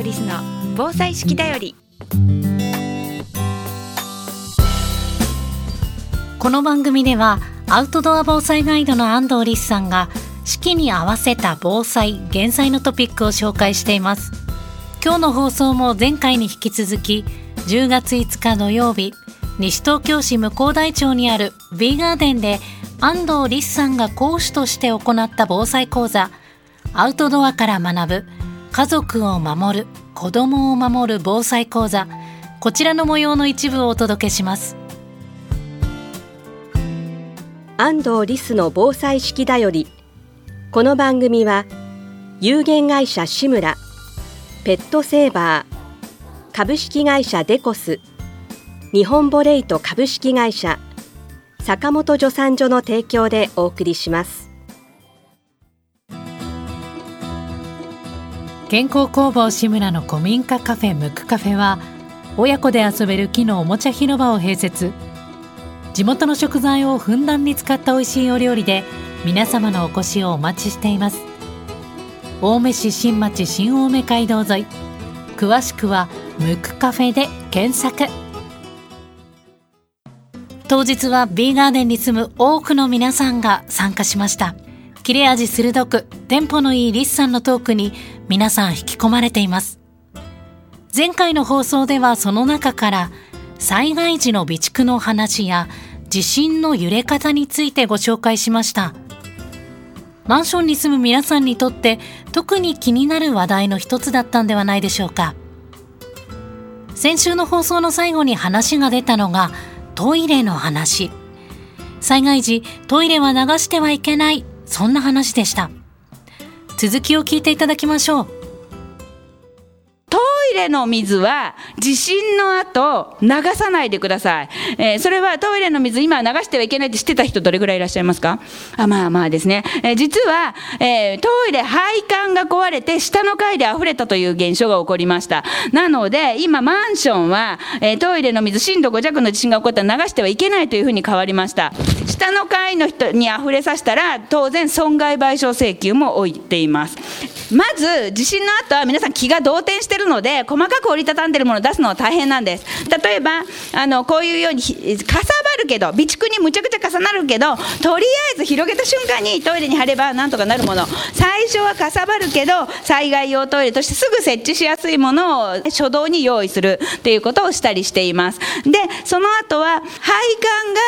藤リスの防災式だより。この番組ではアウトドア防災ガイドの安藤リスさんが四季に合わせた防災減災のトピックを紹介しています。今日の放送も前回に引き続き10月5日土曜日西東京市向台町にある B ガーデンで安藤リスさんが講師として行った防災講座アウトドアから学ぶ家族を守る子供を守る防災講座。こちらの模様の一部をお届けします。安藤リスの防災式だより。この番組は有限会社志村ペットセーバー株式会社デコス日本ボレイト株式会社坂本助産所の提供でお送りします。健康工房志村の古民家カフェムクカフェは親子で遊べる木のおもちゃ広場を併設。地元の食材をふんだんに使った美味しいお料理で皆様のお越しをお待ちしています。青梅市新町新青梅街道沿い。詳しくはムクカフェで検索。当日は B ガーデンに住む多くの皆さんが参加しました。切れ味鋭くテンポのいいリスさんのトークに皆さん引き込まれています。前回の放送ではその中から災害時の備蓄の話や地震の揺れ方についてご紹介しました。マンションに住む皆さんにとって特に気になる話題の一つだったんではないでしょうか。先週の放送の最後に話が出たのがトイレの話。災害時トイレは流してはいけない。そんな話でした。続きを聞いていただきましょう。レの水は地震の後流さないでください、えー、それはトイレの水今流してはいけないって知ってた人どれぐらいいらっしゃいますか？あまあまあですね、えー、実は、えー、トイレ配管が壊れて下の階で溢れたという現象が起こりました。なので今マンションは、えトイレの水震度5弱の地震が起こったら流してはいけないというふうに変わりました。下の階の人に溢れさせたら当然損害賠償請求も置いています。まず地震の後は皆さん気が動転してるので細かく折りたたんでるものを出すのは大変なんです。例えばあのこういうようにかさばるけど備蓄にむちゃくちゃ重なるけどとりあえず広げた瞬間にトイレに貼ればなんとかなるもの。最初はかさばるけど災害用トイレとしてすぐ設置しやすいものを初動に用意するっていうことをしたりしています。でその後は配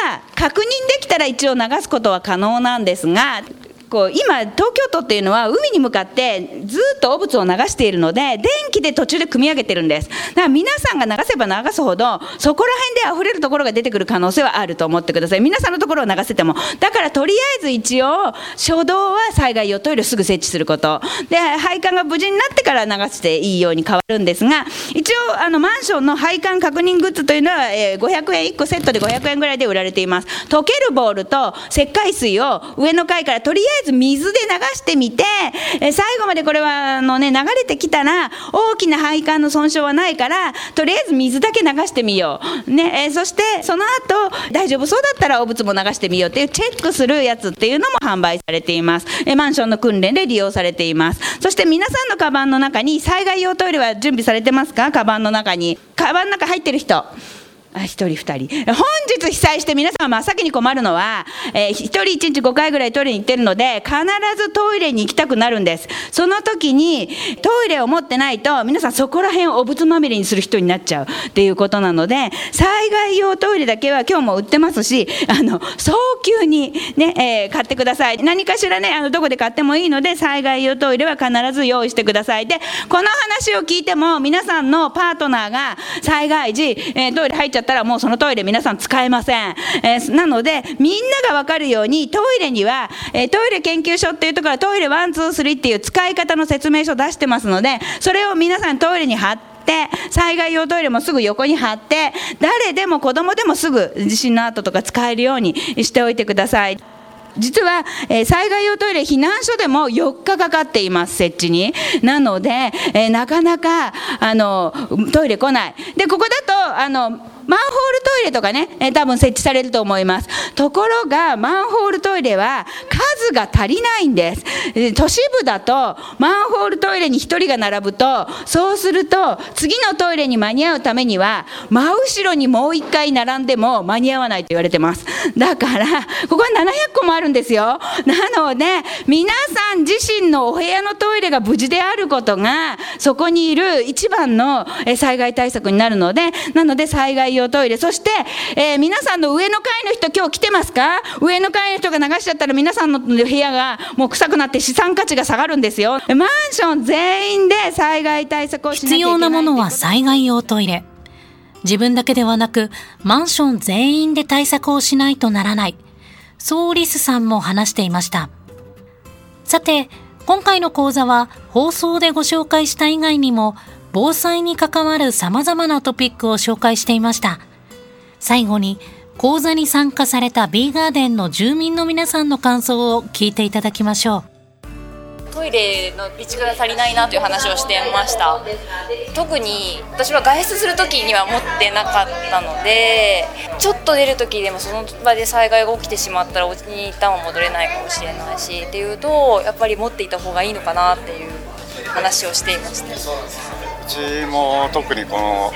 管が確認できたら一応流すことは可能なんですがこう今東京都っていうのは海に向かってずっと汚物を流しているので電気で途中で組み上げてるんです。だから皆さんが流せば流すほどそこら辺で溢れるところが出てくる可能性はあると思ってください。皆さんのところを流せても。だからとりあえず一応初動は災害用トイレすぐ設置することで配管が無事になってから流していいように変わるんですが一応あのマンションの配管確認グッズというのは、えー、500円1個セットで500円ぐらいで売られています。溶けるボールと石灰水を上の階からとりあえず水で流してみて、え最後までこれはあの、ね、流れてきたら大きな配管の損傷はないからとりあえず水だけ流してみよう、ねえそしてその後大丈夫そうだったらお物も流してみよう。っていうチェックするやつっていうのも販売されています、えマンションの訓練で利用されています。そして皆さんのカバンの中に災害用トイレは準備されてますか？カバンの中に。カバンの中入ってる人。あ一人二人。本日被災して皆さん真っ先に困るのは、えー、一人一日5回ぐらいトイレに行ってるので必ずトイレに行きたくなるんです。その時にトイレを持ってないと皆さんそこら辺をお物まみれにする人になっちゃう。っていうことなので災害用トイレだけは今日も売ってますしあの早急にね、えー、買ってください。何かしらねあのどこで買ってもいいので災害用トイレは必ず用意してください。でこの話を聞いても皆さんのパートナーが災害時、えー、トイレ入っちゃったらもうそのトイレ皆さん使えません。えー、なので、みんながわかるように、トイレには、えー、トイレ研究所っていうところはトイレ1、2、3っていう使い方の説明書を出してますので、それを皆さんトイレに貼って、災害用トイレもすぐ横に貼って誰でも子供でもすぐ地震の後とか使えるようにしておいてください。実は、えー、災害用トイレ避難所でも4日かかっています設置になので、えー、なかなかあのトイレ来ないでここだとあのマンホールトイレとかね、えー、多分設置されると思います。ところが、マンホールトイレはが足りないんです。都市部だと、マンホールトイレに1人が並ぶと、そうすると、次のトイレに間に合うためには、真後ろにもう1回並んでも間に合わないと言われてます。だから、ここは700個もあるんですよ。なので、皆さん自身のお部屋のトイレが無事であることが、そこにいる一番の災害対策になるので、なので災害用トイレ、そして、えー、皆さんの上の階の人、今日来てますか？上の階の人が流しちゃったら皆さんの部屋がもう臭くなって資産価値が下がるんですよ。マンション全員で災害対策を必要なものは災害用トイレ。自分だけではなく、マンション全員で対策をしないとならない。そうリスさんも話していました。さて、今回の講座は放送でご紹介した以外にも防災に関わる様々なトピックを紹介していました。最後に講座に参加された B ガーデンの住民の皆さんの感想を聞いていただきましょう。トイレの備蓄が足りないなという話をしてました。特に私は外出する時には持ってなかったのでちょっと出る時でもその場で災害が起きてしまったらお家に一旦は戻れないかもしれないしっていうとやっぱり持っていた方がいいのかなっていう話をしていました。うちも特にこの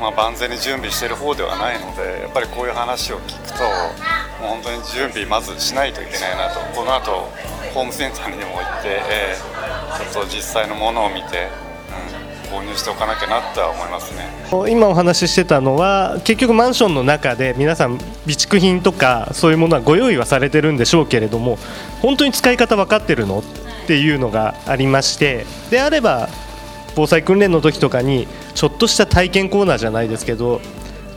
まあ、万全に準備している方ではないのでやっぱりこういう話を聞くともう本当に準備まずしないといけないなと。この後ホームセンターにも行って、えー、ちょっと実際のものを見て、うん、購入しておかなきゃなとは思いますね。今お話ししてたのは結局マンションの中で皆さん備蓄品とかそういうものはご用意はされてるんでしょうけれども本当に使い方分かってるの？っていうのがありましてであれば防災訓練の時とかにちょっとした体験コーナーじゃないですけど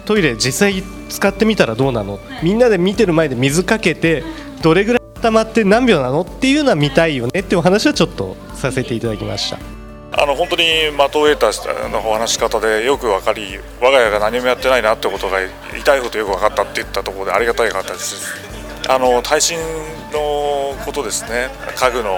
トイレ実際使ってみたらどうなの？みんなで見てる前で水かけてどれぐらい固まって何秒なのっていうのは見たいよねっていうお話はちょっとさせていただきました。あの本当に的を得たお話し方でよく分かり我が家が何もやってないなってことが痛いことよく分かったって言ったところでありがたいかったです。あの耐震のことですね。家具の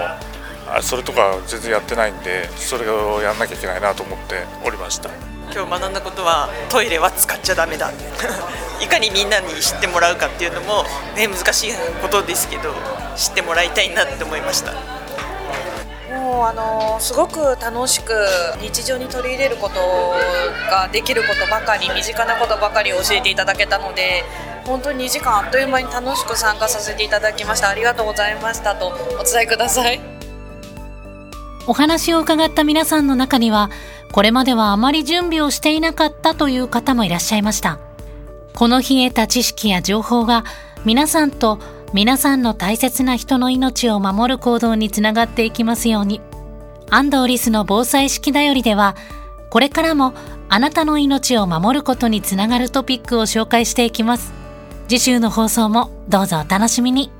それとか全然やってないんでそれをやんなきゃいけないなと思っておりました。今日学んだことはトイレは使っちゃだめだ。いかにみんなに知ってもらうかっていうのも、ね、難しいことですけど知ってもらいたいなって思いました。もうあのすごく楽しく日常に取り入れることができることばかり身近なことばかり教えていただけたので本当に2時間あっという間に楽しく参加させていただきました。ありがとうございましたとお伝えくださいお話を伺った皆さんの中にはこれまではあまり準備をしていなかったという方もいらっしゃいました。この日得た知識や情報が皆さんと皆さんの大切な人の命を守る行動につながっていきますように。安藤リスの防災式だよりでは、これからもあなたの命を守ることにつながるトピックを紹介していきます。次週の放送もどうぞお楽しみに。